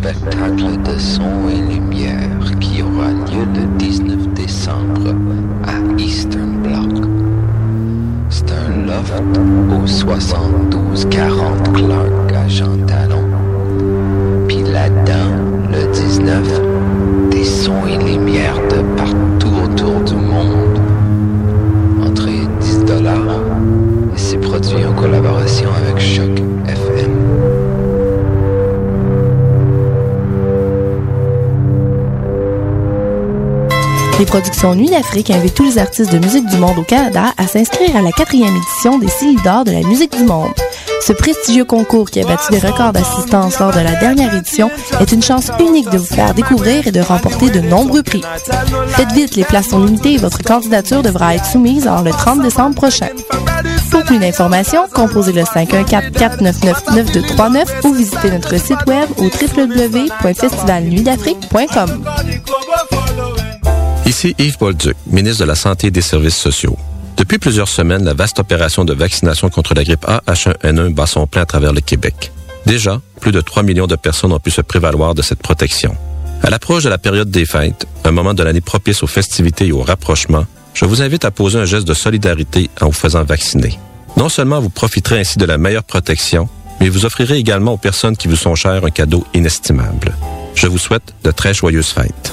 spectacle de son et lumière qui aura lieu le 19 décembre à Eastern Block. C'est un loft au 7240 Clark à Jean Talon. Puis là-dedans, le 19, Les productions Nuit d'Afrique invitent tous les artistes de musique du monde au Canada à s'inscrire à la quatrième édition des Silidor de la musique du monde. Ce prestigieux concours qui a battu des records d'assistance lors de la dernière édition est une chance unique de vous faire découvrir et de remporter de nombreux prix. Faites vite, les places sont limitées et votre candidature devra être soumise avant le 30 décembre prochain. Pour plus d'informations, composez le 514-499-9239 ou visitez notre site web au www.festivalnuitdafrique.com. Ici Yves Bolduc, ministre de la Santé et des Services sociaux. Depuis plusieurs semaines, la vaste opération de vaccination contre la grippe A-H1N1 bat son plein à travers le Québec. Déjà, plus de 3 millions de personnes ont pu se prévaloir de cette protection. À l'approche de la période des fêtes, un moment de l'année propice aux festivités et au rapprochement, je vous invite à poser un geste de solidarité en vous faisant vacciner. Non seulement vous profiterez ainsi de la meilleure protection, mais vous offrirez également aux personnes qui vous sont chères un cadeau inestimable. Je vous souhaite de très joyeuses fêtes.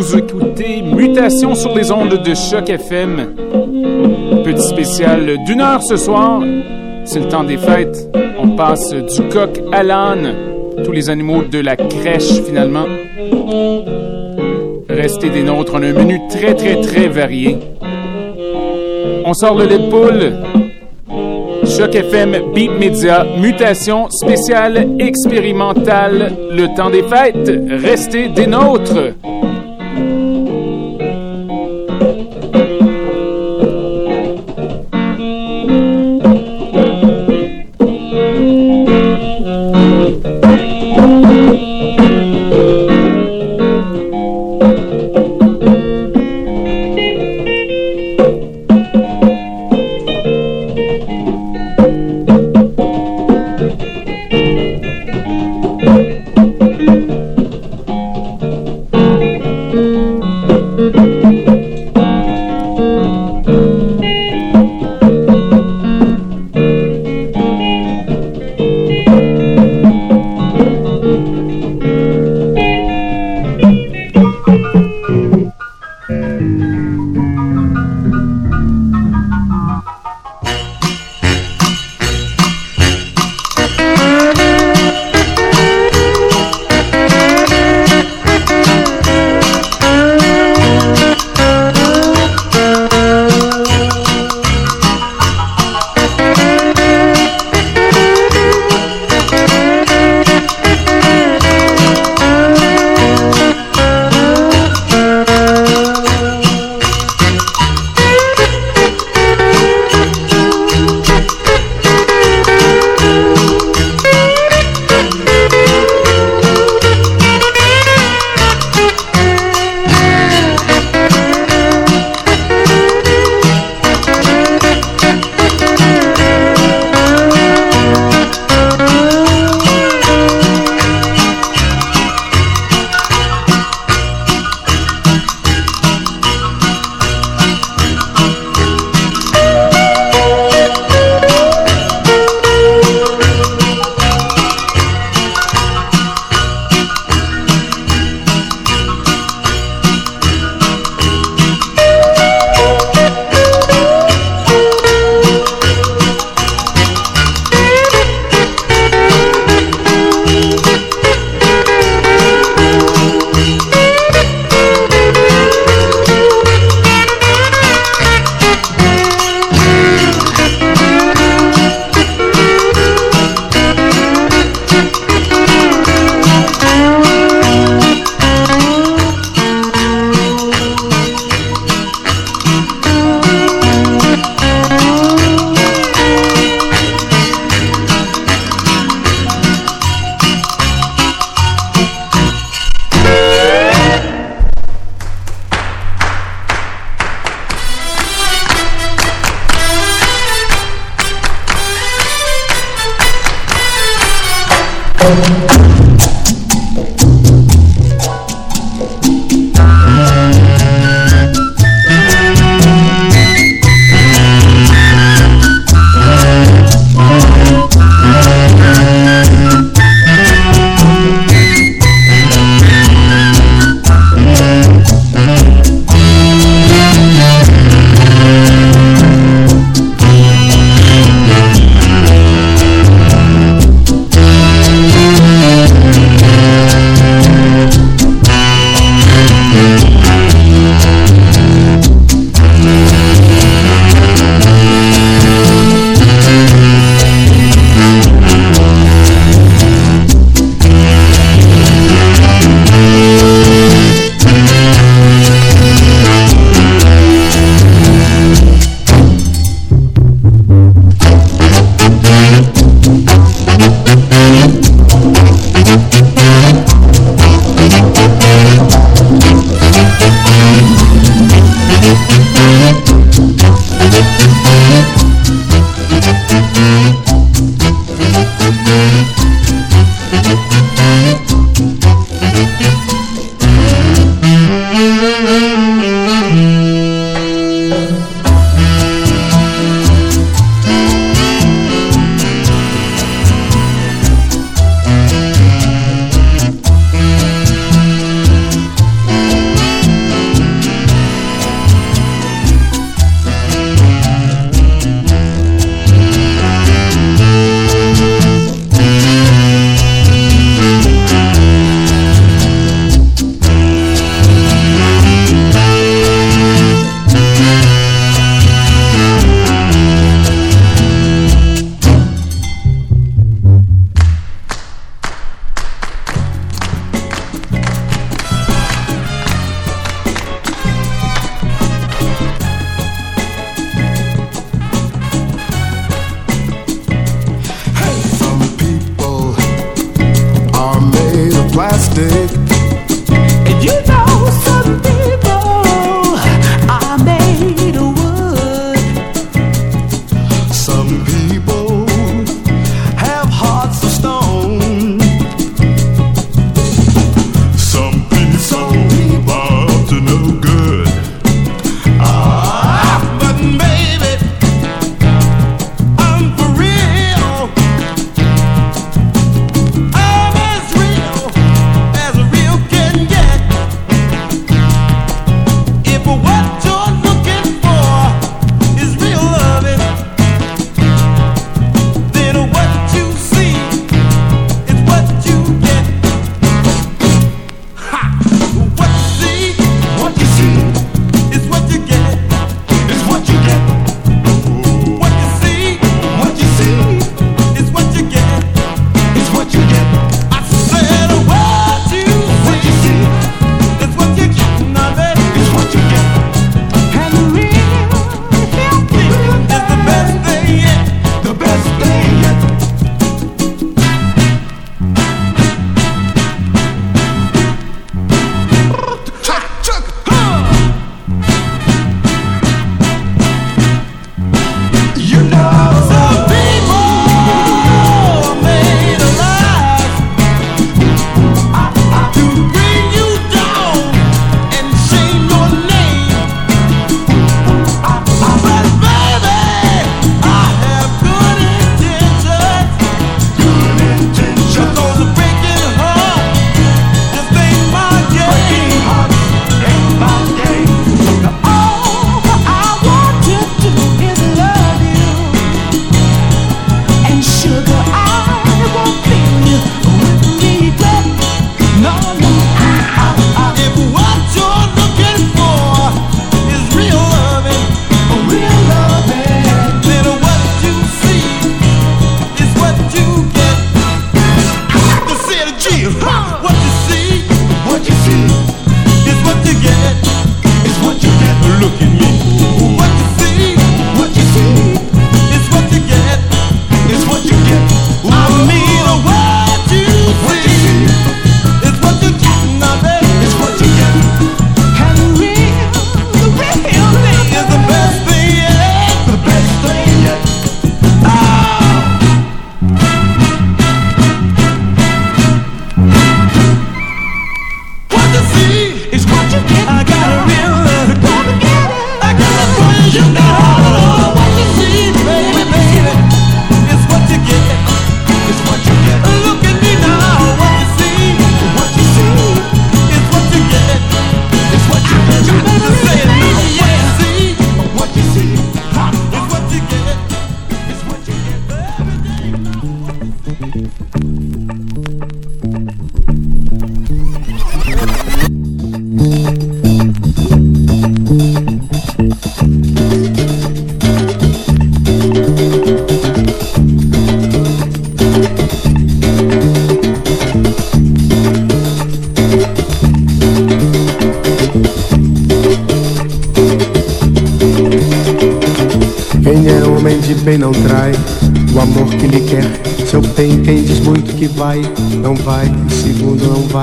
Vous écoutez Mutation sur les ondes de Choc FM. Petit spécial d'une heure ce soir. C'est le temps des fêtes. On passe du coq à l'âne. Tous les animaux de la crèche finalement. Restez des nôtres. On a un menu très très très varié. On sort le lait de. Choc FM, Beat Media, mutation spéciale expérimentale, le temps des fêtes, restez des nôtres.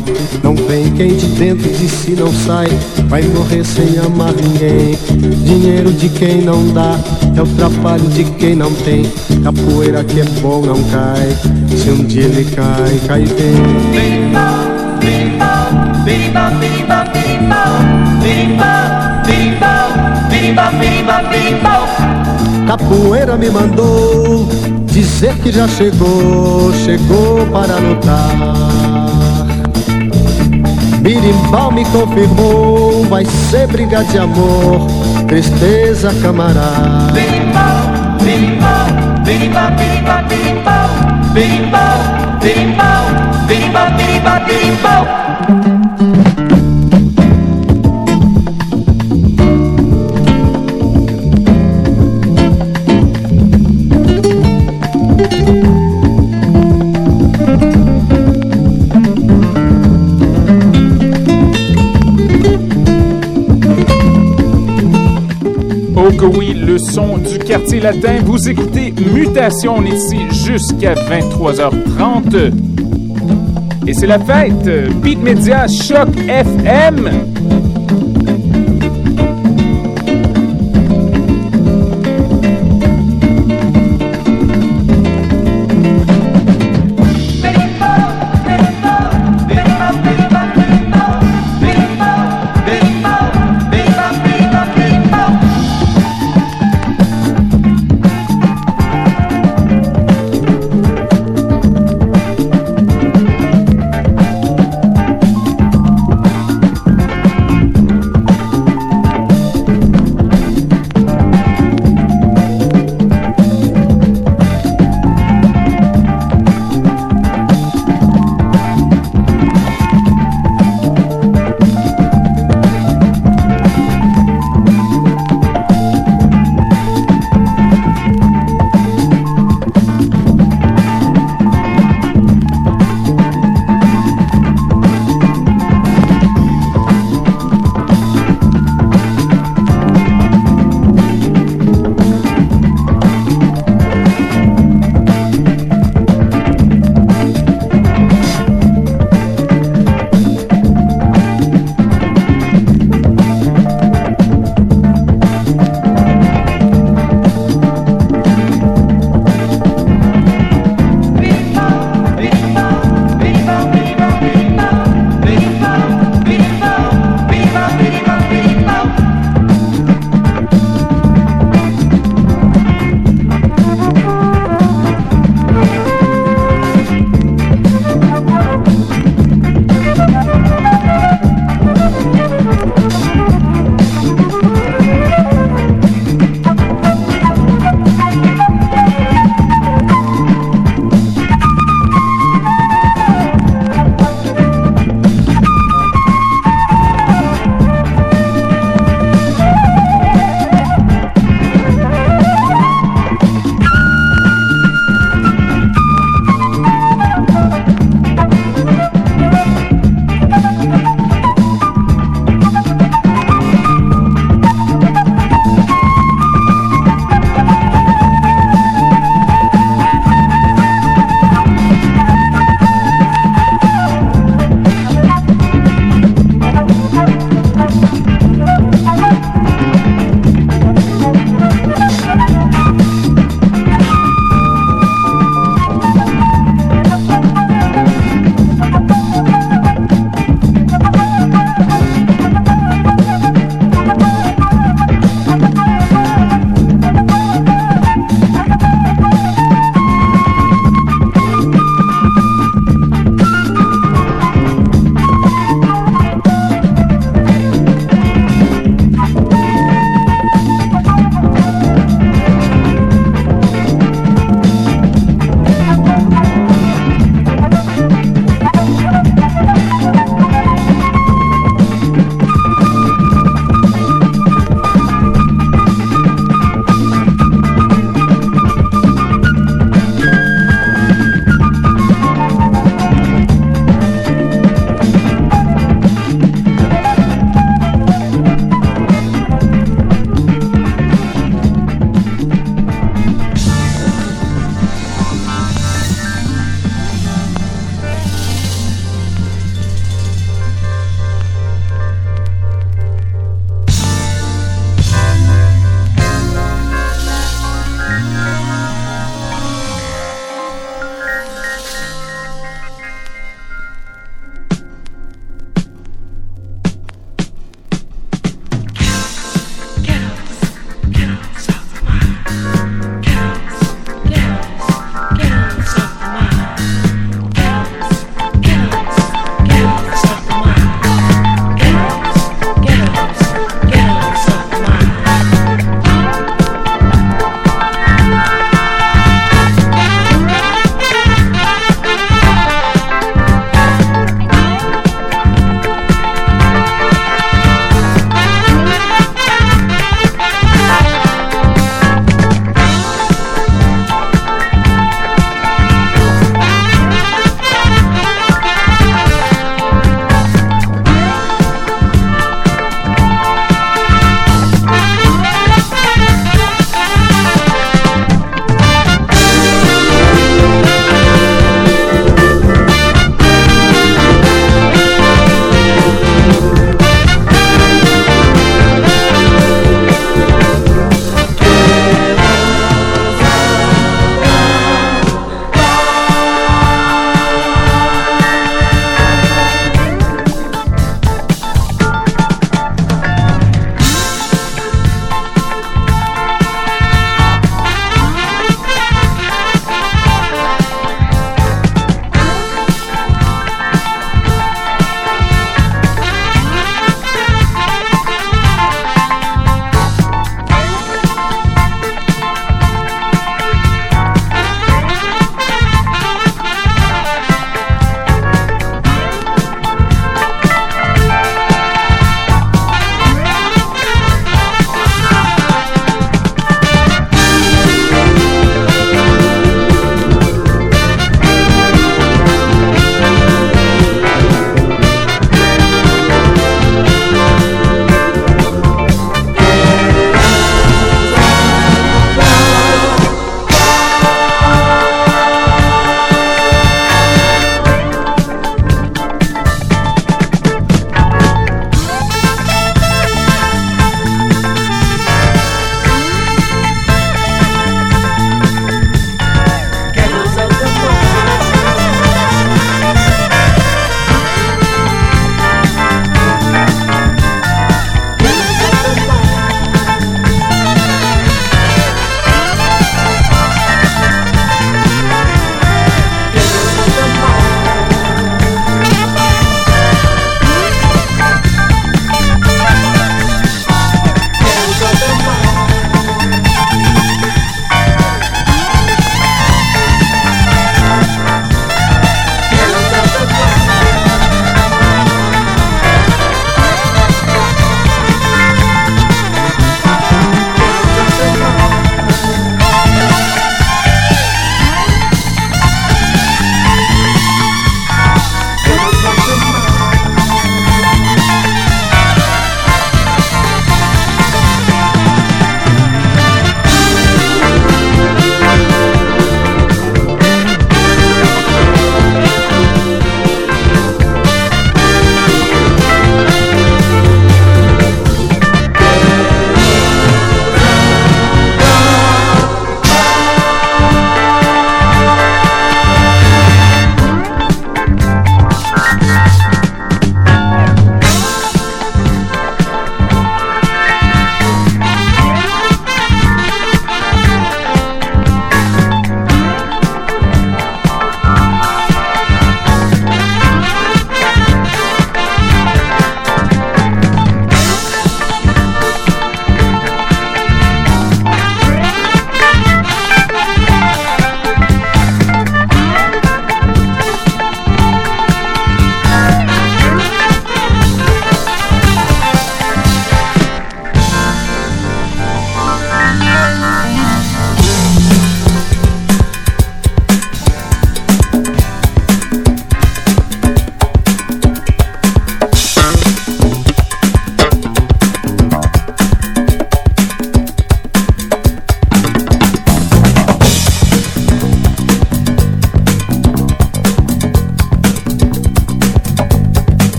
Vai, não vem. Quem de dentro de si não sai, vai morrer sem amar ninguém. Dinheiro de quem não dá, é o trabalho de quem não tem. Capoeira que é bom não cai, se um dia ele cai, cai bem. Bimba, bimba, bimba, bimba, bimba, bimba, bimba, bimba, bimba, bimba. Capoeira me mandou dizer que já chegou, chegou para lutar. Birimbau me confirmou, vai ser briga de amor, tristeza camarada. Birimbau, birimbau, birimbau, birimbau, birimbau, birimbau, birimbau, birimbau, birimbau. Oui, le son du quartier latin. Vous écoutez Mutation, ici jusqu'à 23h30. Et c'est la fête. Beat Media Choc FM.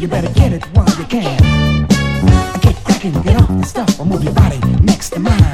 you better get it while you can. Keep cracking, get off the stuff, or move your body next to mine.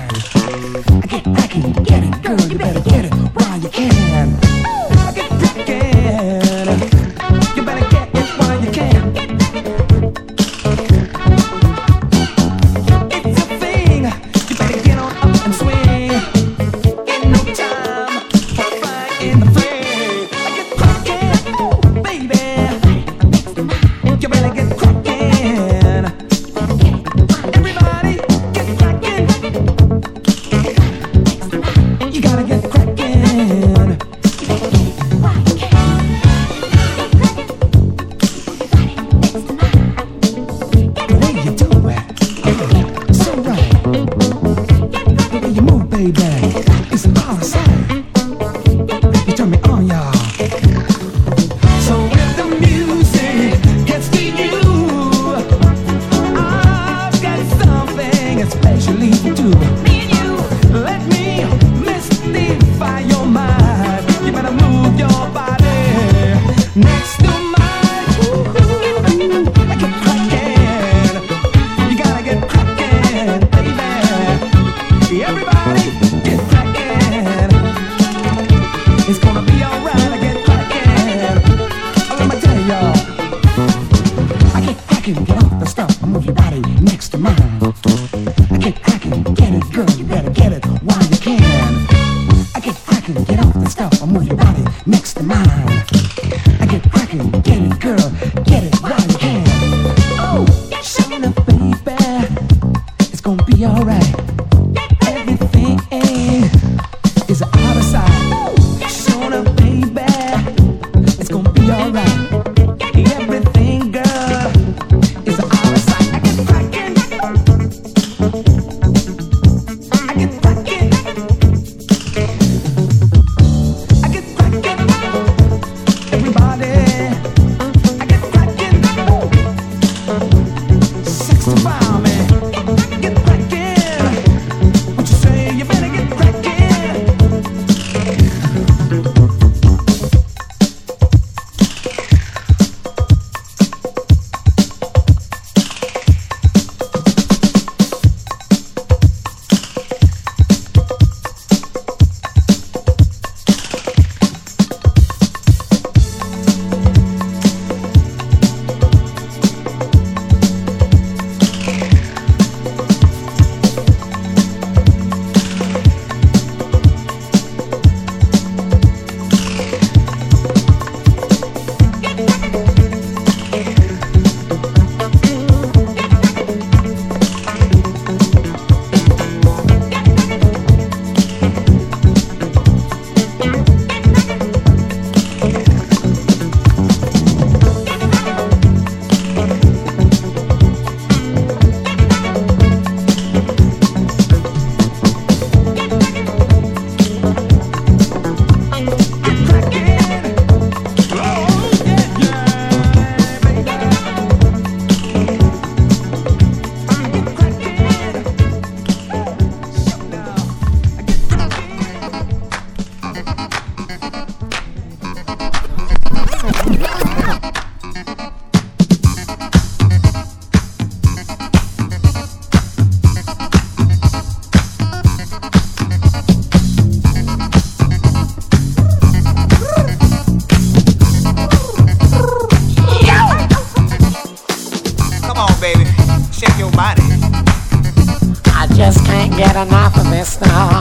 last now.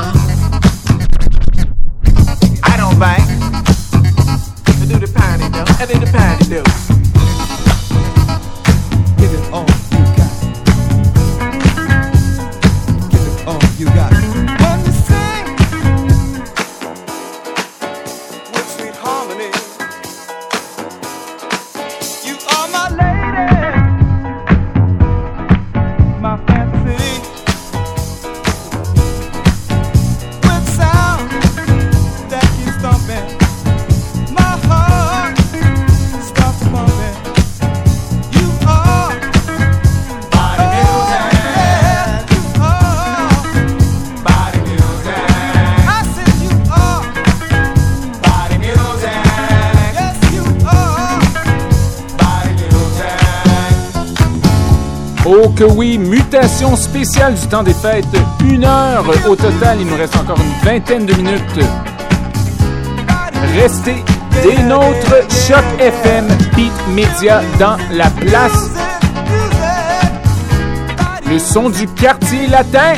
Spéciale du temps des fêtes. Une heure au total, il nous reste encore une vingtaine de minutes. Restez des nôtres, Choc FM, Beat Media dans la place. Le son du quartier latin.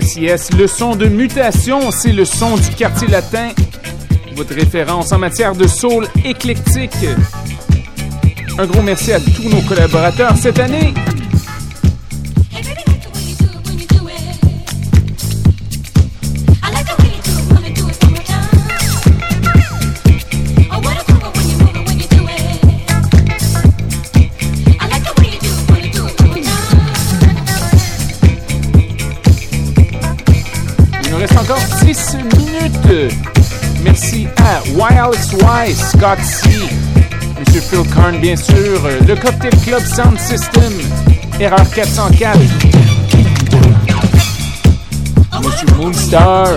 Le son de mutation, c'est le son du quartier latin. Votre référence en matière de soul éclectique. Un gros merci à tous nos collaborateurs cette année. Encore 10 minutes. Merci à YLXY, Scott C, Monsieur Phil Karn, bien sûr, le Cocktail Club Sound System, Erreur 404, Monsieur Moonstar,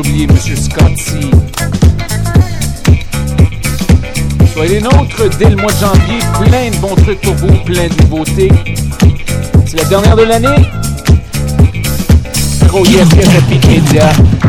oublier Monsieur Scott C. Soyez les nôtres dès le mois de janvier. Plein de bons trucs pour vous, plein de nouveautés. C'est la dernière de l'année. Gros yes. Yes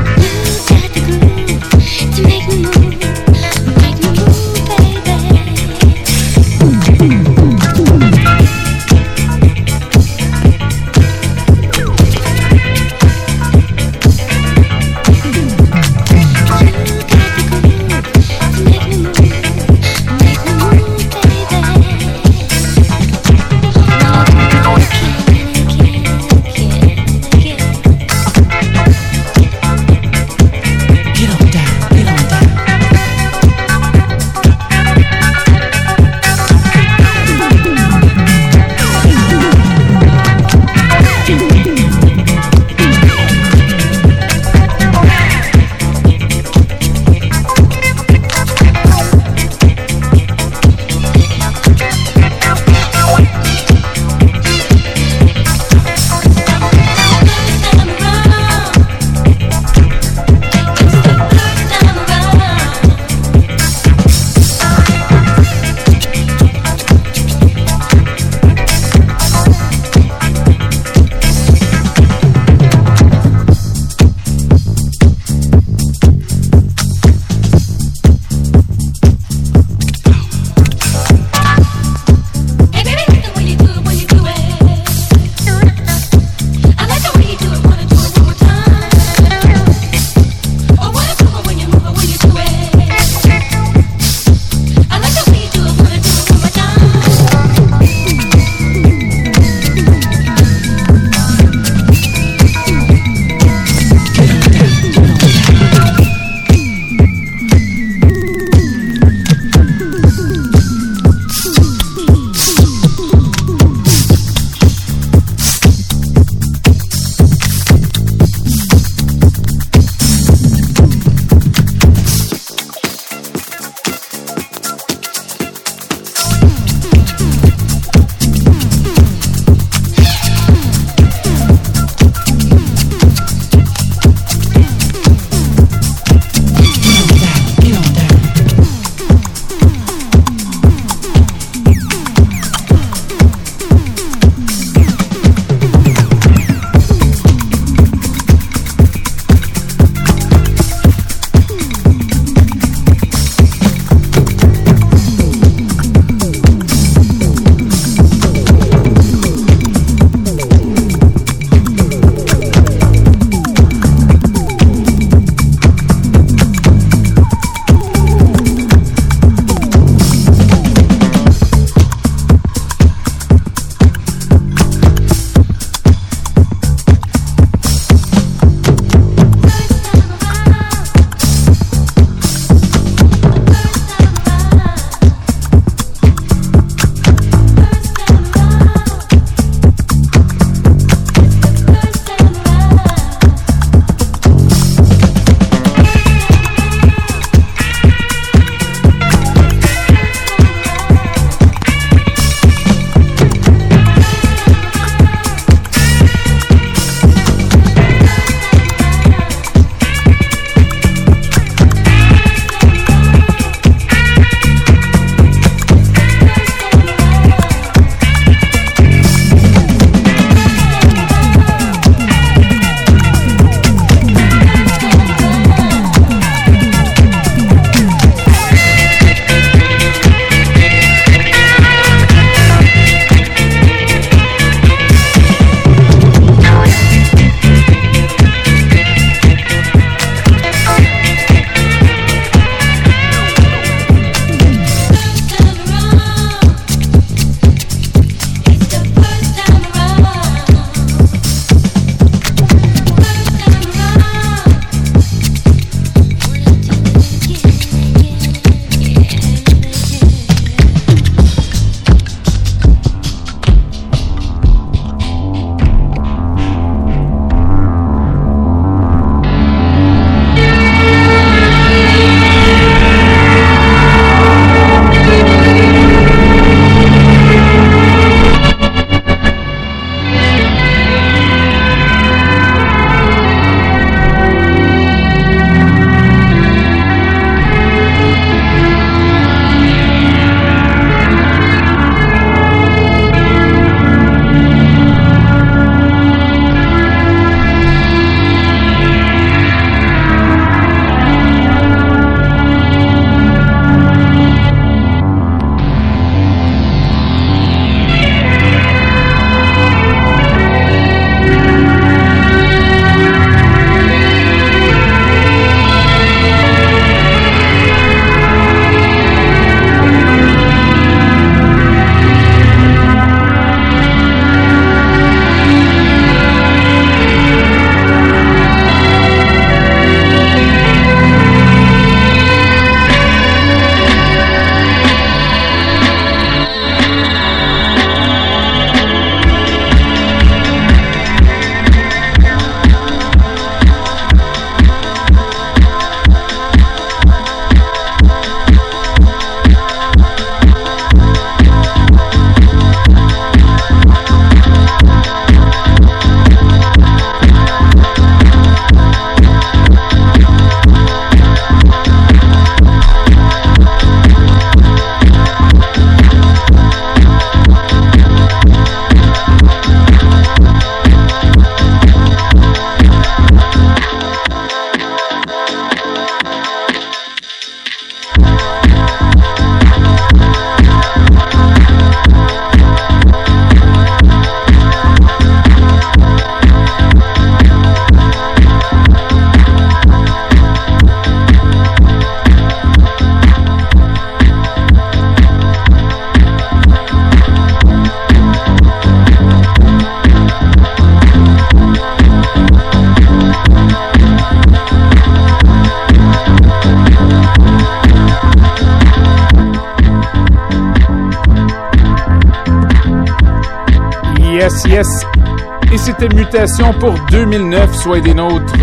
pour 2009, soit des nôtres.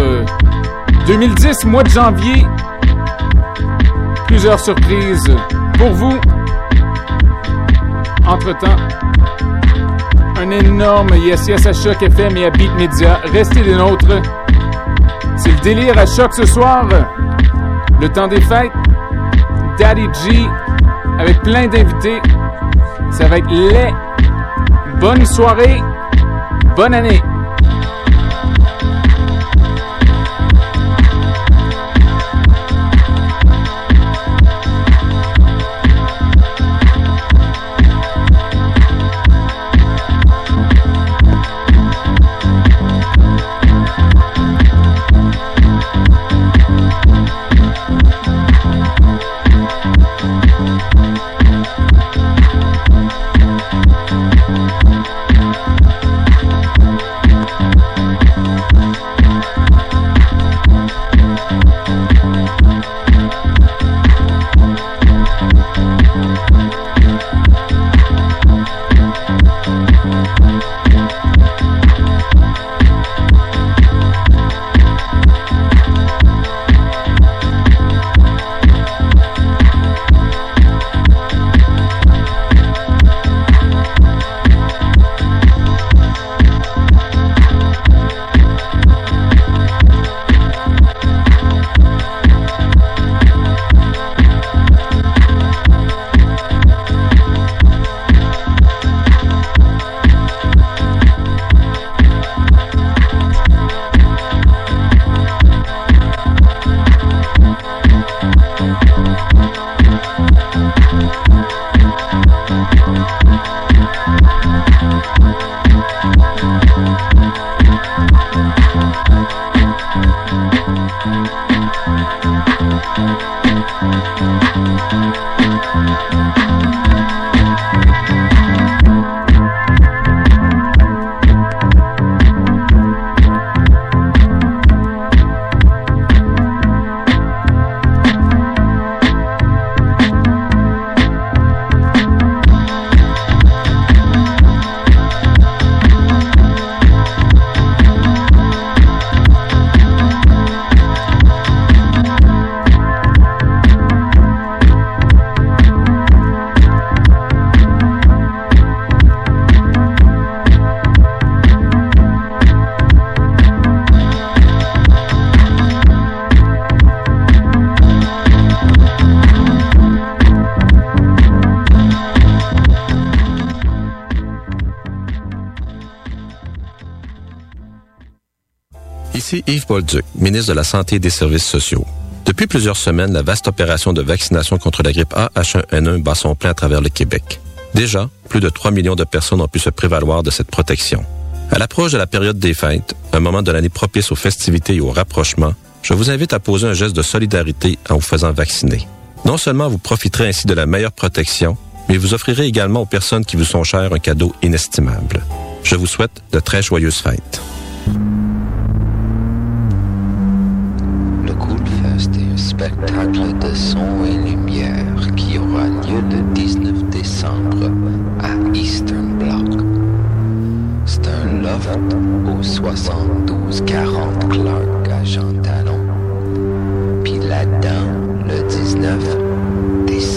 2010, mois de janvier. Plusieurs surprises pour vous. Entre-temps, un énorme Yes Yes à Choc FM et à Beat Media. Restez des nôtres. C'est le délire à Choc ce soir. Le temps des fêtes. Daddy G avec plein d'invités. Ça va être les Bonne soirée. Bonne année. Yves Bolduc, ministre de la Santé et des Services sociaux. Depuis plusieurs semaines, la vaste opération de vaccination contre la grippe A, H1N1 bat son plein à travers le Québec. Déjà, plus de 3 millions de personnes ont pu se prévaloir de cette protection. À l'approche de la période des fêtes, un moment de l'année propice aux festivités et au rapprochement, je vous invite à poser un geste de solidarité en vous faisant vacciner. Non seulement vous profiterez ainsi de la meilleure protection, mais vous offrirez également aux personnes qui vous sont chères un cadeau inestimable. Je vous souhaite de très joyeuses fêtes. spectacle de son et lumière qui aura lieu le 19 décembre à Eastern Block. C'est un loft au 7240 Clark à Jean Talon. Puis là-dedans, le 19, des sons.